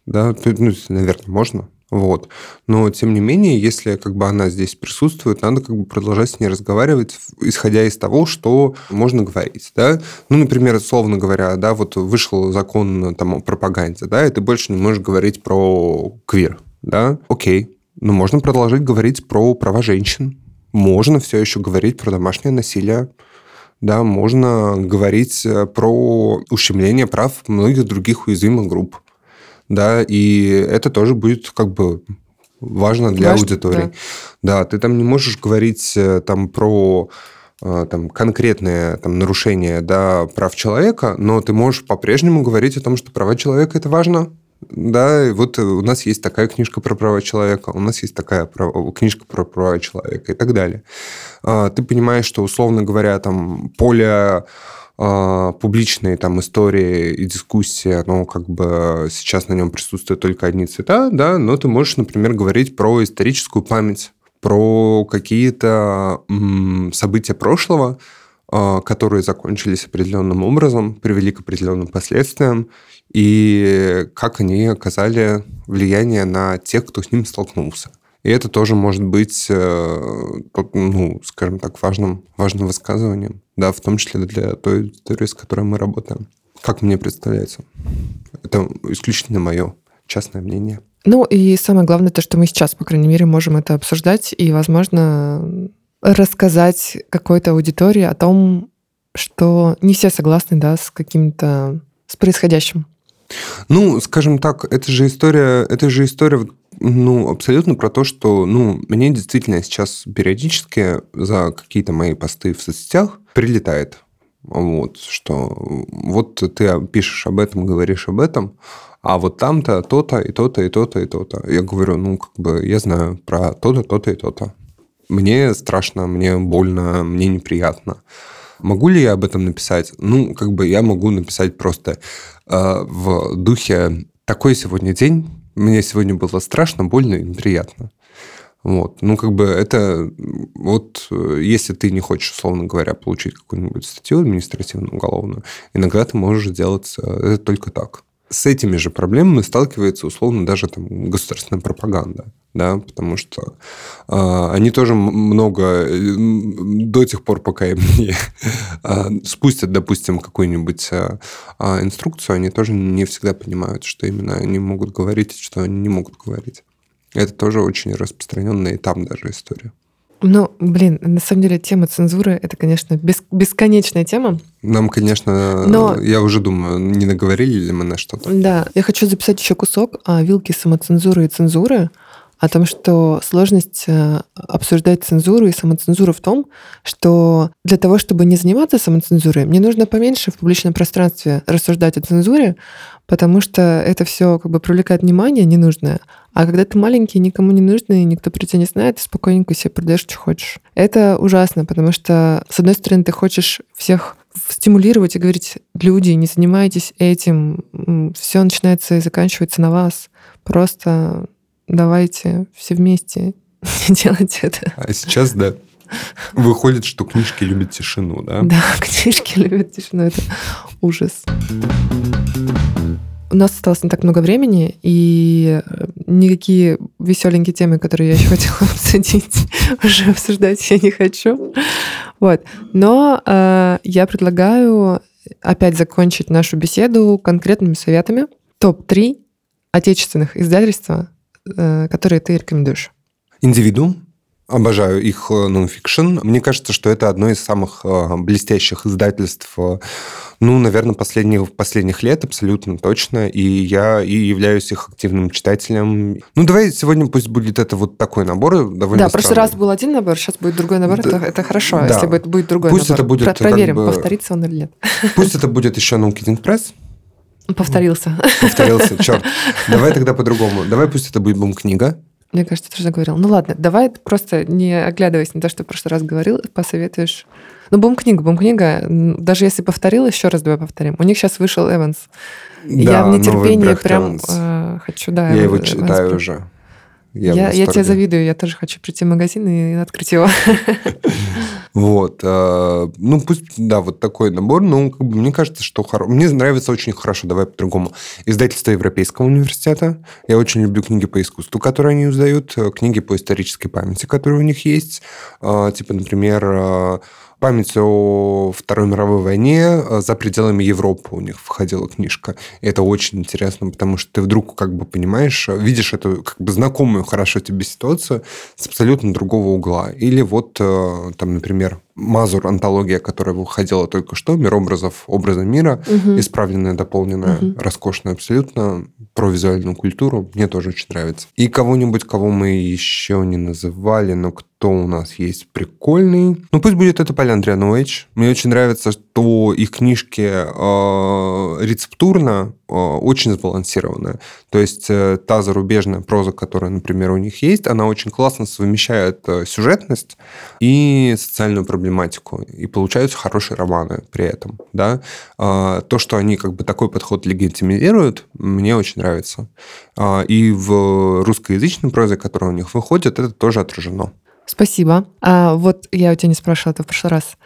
Да, ну, наверное, можно, вот. Но, тем не менее, если как бы она здесь присутствует, надо как бы продолжать с ней разговаривать, исходя из того, что можно говорить. Да? Ну, например, условно говоря, да, вот вышел закон там, о пропаганде, да, и ты больше не можешь говорить про квир. Да? Окей. Но можно продолжить говорить про права женщин. Можно все еще говорить про домашнее насилие. Да, можно говорить э, про ущемление прав многих других уязвимых групп да, и это тоже будет как бы важно для Важно, аудитории. Да. да, ты там не можешь говорить э, там про э, там, конкретные там, нарушения да, прав человека, но ты можешь по-прежнему говорить о том, что права человека – это важно. Да, и вот у нас есть такая книжка про права человека, у нас есть такая книжка про права человека и так далее. А, ты понимаешь, что, условно говоря, там поле публичные там истории и дискуссии, оно как бы сейчас на нем присутствуют только одни цвета, да, но ты можешь, например, говорить про историческую память, про какие-то события прошлого, а, которые закончились определенным образом, привели к определенным последствиям, и как они оказали влияние на тех, кто с ним столкнулся. И это тоже может быть, э, ну, скажем так, важным, важным высказыванием, да, в том числе для той аудитории, с которой мы работаем. Как мне представляется. Это исключительно мое частное мнение. Ну и самое главное то, что мы сейчас, по крайней мере, можем это обсуждать и, возможно, рассказать какой-то аудитории о том, что не все согласны, да, с каким-то с происходящим. Ну, скажем так, это же история, это же история ну, абсолютно про то, что, ну, мне действительно сейчас периодически за какие-то мои посты в соцсетях прилетает. Вот, что вот ты пишешь об этом, говоришь об этом, а вот там-то то-то и то-то и то-то и то-то. Я говорю, ну, как бы я знаю про то-то, то-то и то-то. Мне страшно, мне больно, мне неприятно. Могу ли я об этом написать? Ну, как бы я могу написать просто э, в духе «такой сегодня день, мне сегодня было страшно, больно и неприятно». Вот. Ну, как бы это... Вот если ты не хочешь, условно говоря, получить какую-нибудь статью административную, уголовную, иногда ты можешь делать э, это только так с этими же проблемами сталкивается условно даже там государственная пропаганда, да, потому что э, они тоже много до тех пор, пока им не э, спустят, допустим, какую-нибудь э, инструкцию, они тоже не всегда понимают, что именно они могут говорить, что они не могут говорить. Это тоже очень распространенная и там даже история. Ну, блин, на самом деле тема цензуры это, конечно, бес, бесконечная тема. Нам, конечно, Но... я уже думаю, не наговорили ли мы на что-то. Да, я хочу записать еще кусок о вилке самоцензуры и цензуры, о том, что сложность э, обсуждать цензуру и самоцензуру в том, что для того, чтобы не заниматься самоцензурой, мне нужно поменьше в публичном пространстве рассуждать о цензуре, потому что это все как бы привлекает внимание ненужное. А когда ты маленький, никому не нужный, никто про тебя не знает, ты спокойненько себе продаешь, что хочешь. Это ужасно, потому что, с одной стороны, ты хочешь всех стимулировать и говорить, люди, не занимайтесь этим, все начинается и заканчивается на вас. Просто давайте все вместе делать это. А сейчас, да, выходит, что книжки любят тишину, да? Да, книжки любят тишину, это ужас. У нас осталось не так много времени, и никакие веселенькие темы, которые я еще хотела обсудить, уже обсуждать я не хочу. Вот. Но э, я предлагаю опять закончить нашу беседу конкретными советами. Топ-3 отечественных издательства, э, которые ты рекомендуешь. Индивидуум. Обожаю их э, нонфикшн. Мне кажется, что это одно из самых э, блестящих издательств, э, ну, наверное, последних, последних лет, абсолютно точно. И я и являюсь их активным читателем. Ну, давай сегодня пусть будет это вот такой набор. Довольно да, в прошлый раз был один набор, сейчас будет другой набор. Да, это, это хорошо, да. если будет, будет другой пусть набор. Это будет, Проверим, как бы... повторится он или нет. Пусть это будет еще No Kidding Press. Повторился. Повторился, черт. Давай тогда по-другому. Давай пусть это будет бум-книга. Мне кажется, ты уже говорил. Ну ладно, давай просто не оглядываясь на то, что в прошлый раз говорил, посоветуешь. Ну, бум-книга, бум-книга. Даже если повторил, еще раз давай повторим. У них сейчас вышел Эванс. Да, я в нетерпении прям э, хочу, да. Я его читаю Эванс. уже. Я, я, я тебе завидую, я тоже хочу прийти в магазин и открыть его. Вот. Э, ну, пусть, да, вот такой набор. Ну, как бы, мне кажется, что хоро... мне нравится очень хорошо, давай по-другому. Издательство Европейского университета. Я очень люблю книги по искусству, которые они издают, э, книги по исторической памяти, которые у них есть. Э, типа, например, память о Второй мировой войне за пределами Европы у них входила книжка. И это очень интересно, потому что ты вдруг как бы понимаешь, видишь эту как бы знакомую хорошо тебе ситуацию с абсолютно другого угла. Или вот там, например, например, Мазур, антология, которая выходила только что, «Мир образов, образы мира», угу. исправленная, дополненная, угу. роскошная абсолютно, про визуальную культуру, мне тоже очень нравится. И кого-нибудь, кого мы еще не называли, но кто у нас есть прикольный. Ну, пусть будет это Полян Андрианович. Мне очень нравится, что их книжки э, рецептурно э, очень сбалансированная. То есть э, та зарубежная проза, которая, например, у них есть, она очень классно совмещает э, сюжетность и социальную проблематику. И получаются хорошие романы при этом. Да? Э, то, что они как бы такой подход легитимизируют, мне очень нравится. Э, и в русскоязычной прозе, которая у них выходит, это тоже отражено. Спасибо. А, вот я у тебя не спрашивала это в прошлый раз.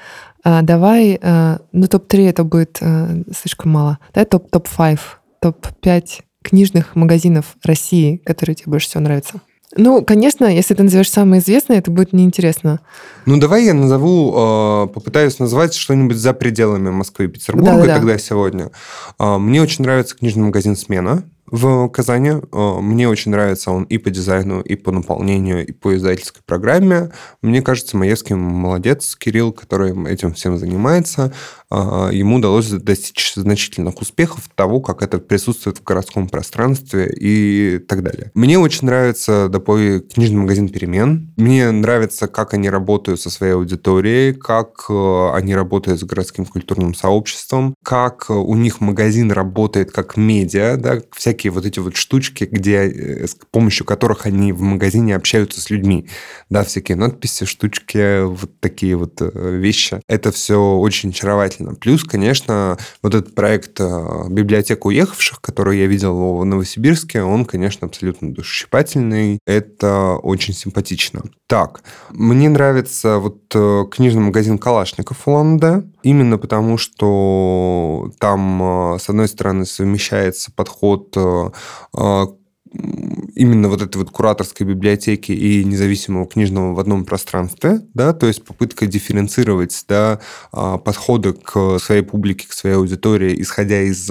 А, давай, а, ну топ-3 это будет а, слишком мало. Давай топ-5, топ топ-5 книжных магазинов России, которые тебе больше всего нравятся. Ну, конечно, если ты назовешь самые известные, это будет неинтересно. Ну, давай я назову, попытаюсь назвать что-нибудь за пределами Москвы и Петербурга Да-да-да. тогда сегодня. Мне очень нравится книжный магазин «Смена» в Казани. Э, мне очень нравится он и по дизайну, и по наполнению, и по издательской программе. Мне кажется, Маевский молодец, Кирилл, который этим всем занимается. Э, ему удалось достичь значительных успехов того, как это присутствует в городском пространстве и так далее. Мне очень нравится допой книжный магазин «Перемен». Мне нравится, как они работают со своей аудиторией, как э, они работают с городским культурным сообществом, как у них магазин работает как медиа, да, всякие вот эти вот штучки, где, э, с помощью которых они в магазине общаются с людьми. Да, всякие надписи, штучки, вот такие вот э, вещи. Это все очень очаровательно. Плюс, конечно, вот этот проект э, «Библиотека уехавших», который я видел в Новосибирске, он, конечно, абсолютно душесчипательный. Это очень симпатично. Так, мне нравится вот книжный магазин «Калашников» Улан-Удэ, именно потому, что там, с одной стороны, совмещается подход а, именно вот этой вот кураторской библиотеки и независимого книжного в одном пространстве, да, то есть попытка дифференцировать, да, а, подходы к своей публике, к своей аудитории, исходя из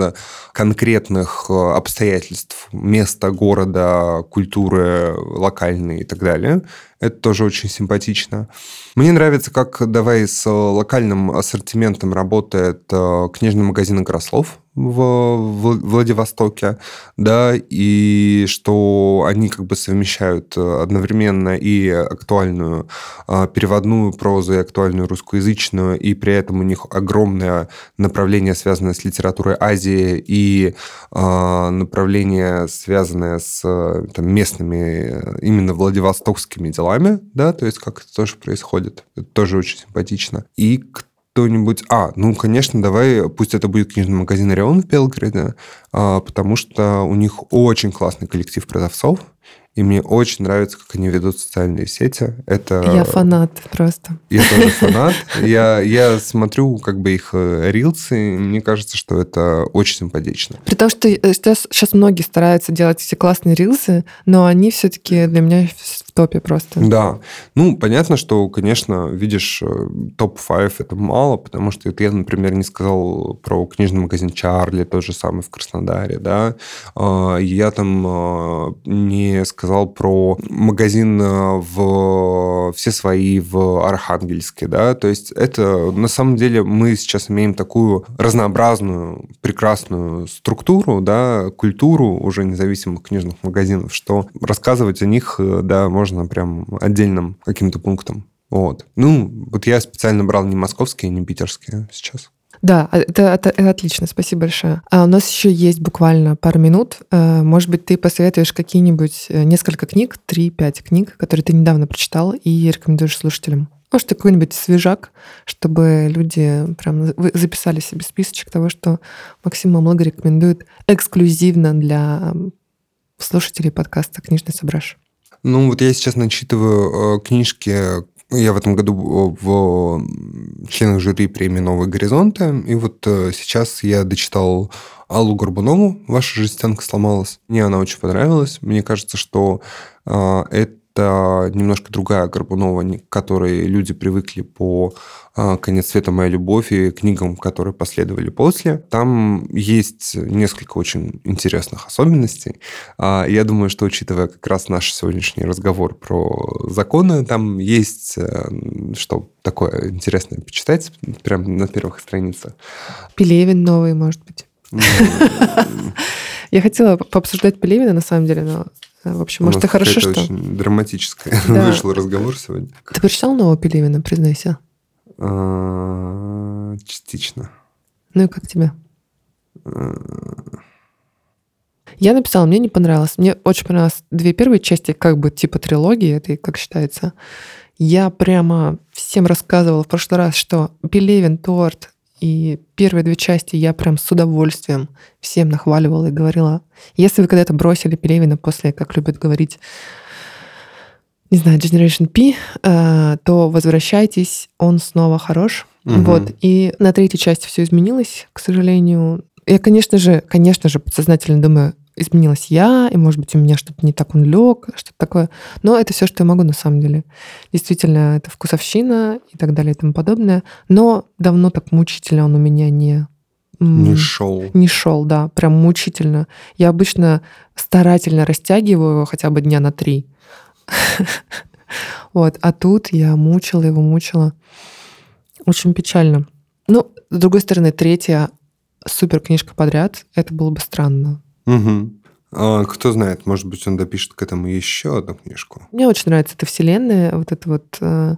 конкретных а, обстоятельств места, города, культуры локальной и так далее. Это тоже очень симпатично. Мне нравится, как давай с локальным ассортиментом работает книжный магазин «Игрослов» в Владивостоке, да, и что они как бы совмещают одновременно и актуальную переводную прозу, и актуальную русскоязычную, и при этом у них огромное направление, связанное с литературой Азии, и направление, связанное с там, местными, именно владивостокскими делами, да, то есть как это тоже происходит. Это тоже очень симпатично. И кто-нибудь... А, ну, конечно, давай, пусть это будет книжный магазин «Орион» в Белгороде, а, потому что у них очень классный коллектив продавцов, и мне очень нравится, как они ведут социальные сети. Это... Я фанат просто. Я тоже фанат. Я, я смотрю как бы их э, рилсы, и мне кажется, что это очень симпатично. При том, что сейчас, сейчас многие стараются делать эти классные рилсы, но они все-таки для меня в топе просто. Да. Ну, понятно, что, конечно, видишь, э, топ-5 это мало, потому что я, например, не сказал про книжный магазин Чарли, тот же самый в Краснодаре, да. А, я там э, не сказал сказал про магазин э, в все свои в Архангельске, да, то есть это на самом деле мы сейчас имеем такую разнообразную, прекрасную структуру, да, культуру уже независимых книжных магазинов, что рассказывать о них, э, да, можно прям отдельным каким-то пунктом. Вот. Ну, вот я специально брал не московские, не питерские сейчас. Да, а, это, это, это отлично, спасибо большое. А у нас еще есть буквально пару минут. Э, может быть, ты посоветуешь какие-нибудь э, несколько книг, 3-5 книг, которые ты недавно прочитал и рекомендуешь слушателям? Может, какой-нибудь свежак, чтобы люди прям записали себе списочек того, что Максим Мамлога рекомендует эксклюзивно для слушателей подкаста «Книжный сображ». Ну, вот я сейчас начитываю э, книжки я в этом году в членах жюри премии «Новые горизонты». И вот э, сейчас я дочитал Аллу Горбунову «Ваша жестянка сломалась». Мне она очень понравилась. Мне кажется, что э, это немножко другая Горбунова, к которой люди привыкли по «Конец света. Моя любовь» и книгам, которые последовали после. Там есть несколько очень интересных особенностей. А, я думаю, что, учитывая как раз наш сегодняшний разговор про законы, там есть э, что такое интересное почитать прямо на первых страницах. Пелевин новый, может быть. Я хотела пообсуждать Пелевина, на самом деле, но Э, в общем, может, и хорошо, что... очень драматическое да. вышел разговор сегодня. Ты прочитал нового Пелевина, признайся? А, частично. Ну и как тебе? Я написала, мне не понравилось. Мне очень понравилось две первые части, как бы типа трилогии, это как считается. Я прямо всем рассказывала в прошлый раз, что Пелевин, торт, и первые две части я прям с удовольствием всем нахваливала и говорила, если вы когда-то бросили Пелевина после, как любят говорить, не знаю, Generation P, э, то возвращайтесь, он снова хорош. Угу. Вот. И на третьей части все изменилось, к сожалению. Я, конечно же, конечно же, подсознательно думаю, изменилась я, и, может быть, у меня что-то не так он лег, что-то такое. Но это все, что я могу на самом деле. Действительно, это вкусовщина и так далее и тому подобное. Но давно так мучительно он у меня не не шел. Не шел, да, прям мучительно. Я обычно старательно растягиваю его хотя бы дня на три. Вот, а тут я мучила его, мучила. Очень печально. Ну, с другой стороны, третья супер книжка подряд, это было бы странно. Угу. А, кто знает, может быть, он допишет к этому еще одну книжку. Мне очень нравится эта вселенная, вот это вот, э,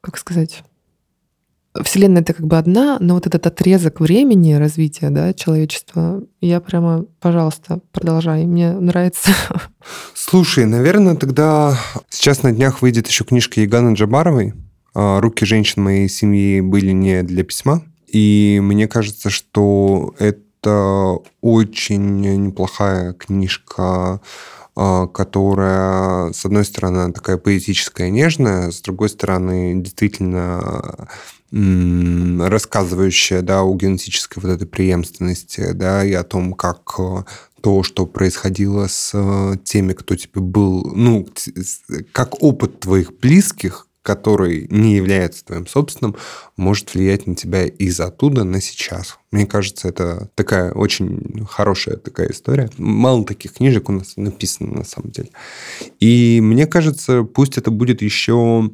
как сказать, Вселенная это как бы одна, но вот этот отрезок времени развития да, человечества, я прямо, пожалуйста, продолжай. Мне нравится. Слушай, наверное, тогда сейчас на днях выйдет еще книжка Еганы Джабаровой. А, «Руки женщин моей семьи были не для письма». И мне кажется, что это это очень неплохая книжка, а, которая, с одной стороны, такая поэтическая, нежная, с другой стороны, действительно рассказывающая да, о генетической вот этой преемственности, да, и о том, как э, то, что происходило с э, теми, кто тебе был, ну, как опыт твоих близких, который не является твоим собственным, может влиять на тебя из оттуда на сейчас. Мне кажется, это такая очень хорошая такая история. Мало таких книжек у нас написано на самом деле. И мне кажется, пусть это будет еще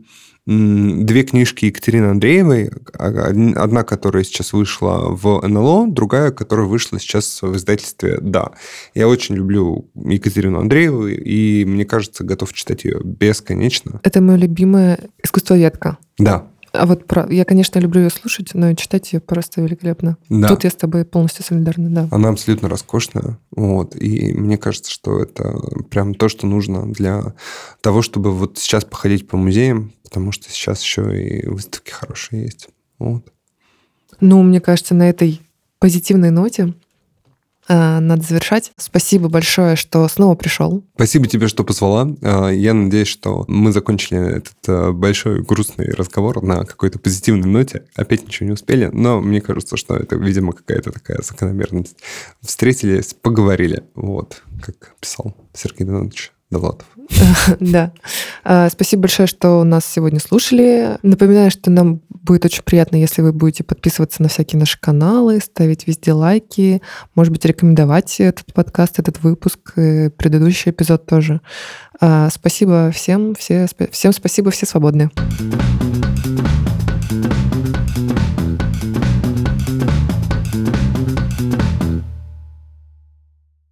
две книжки Екатерины Андреевой. А, одна, которая сейчас вышла в НЛО, другая, которая вышла сейчас в издательстве «Да». Я очень люблю Екатерину Андрееву, и, мне кажется, готов читать ее бесконечно. Это моя любимая искусствоведка. Да, а вот про... я, конечно, люблю ее слушать, но читать ее просто великолепно. Да. Тут я с тобой полностью солидарна, да. Она абсолютно роскошная. Вот. И мне кажется, что это прям то, что нужно для того, чтобы вот сейчас походить по музеям, потому что сейчас еще и выставки хорошие есть. Вот. Ну, мне кажется, на этой позитивной ноте надо завершать. Спасибо большое, что снова пришел. Спасибо тебе, что позвала. Э, я надеюсь, что мы закончили этот э, большой грустный разговор на какой-то позитивной ноте. Опять ничего не успели, но мне кажется, что это, видимо, какая-то такая закономерность. Встретились, поговорили. Вот, как писал Сергей Донатович Довлатов. Да. А, спасибо большое, что нас сегодня слушали. Напоминаю, что нам будет очень приятно, если вы будете подписываться на всякие наши каналы, ставить везде лайки, может быть, рекомендовать этот подкаст, этот выпуск, предыдущий эпизод тоже. А, спасибо всем, все, всем спасибо, все свободны.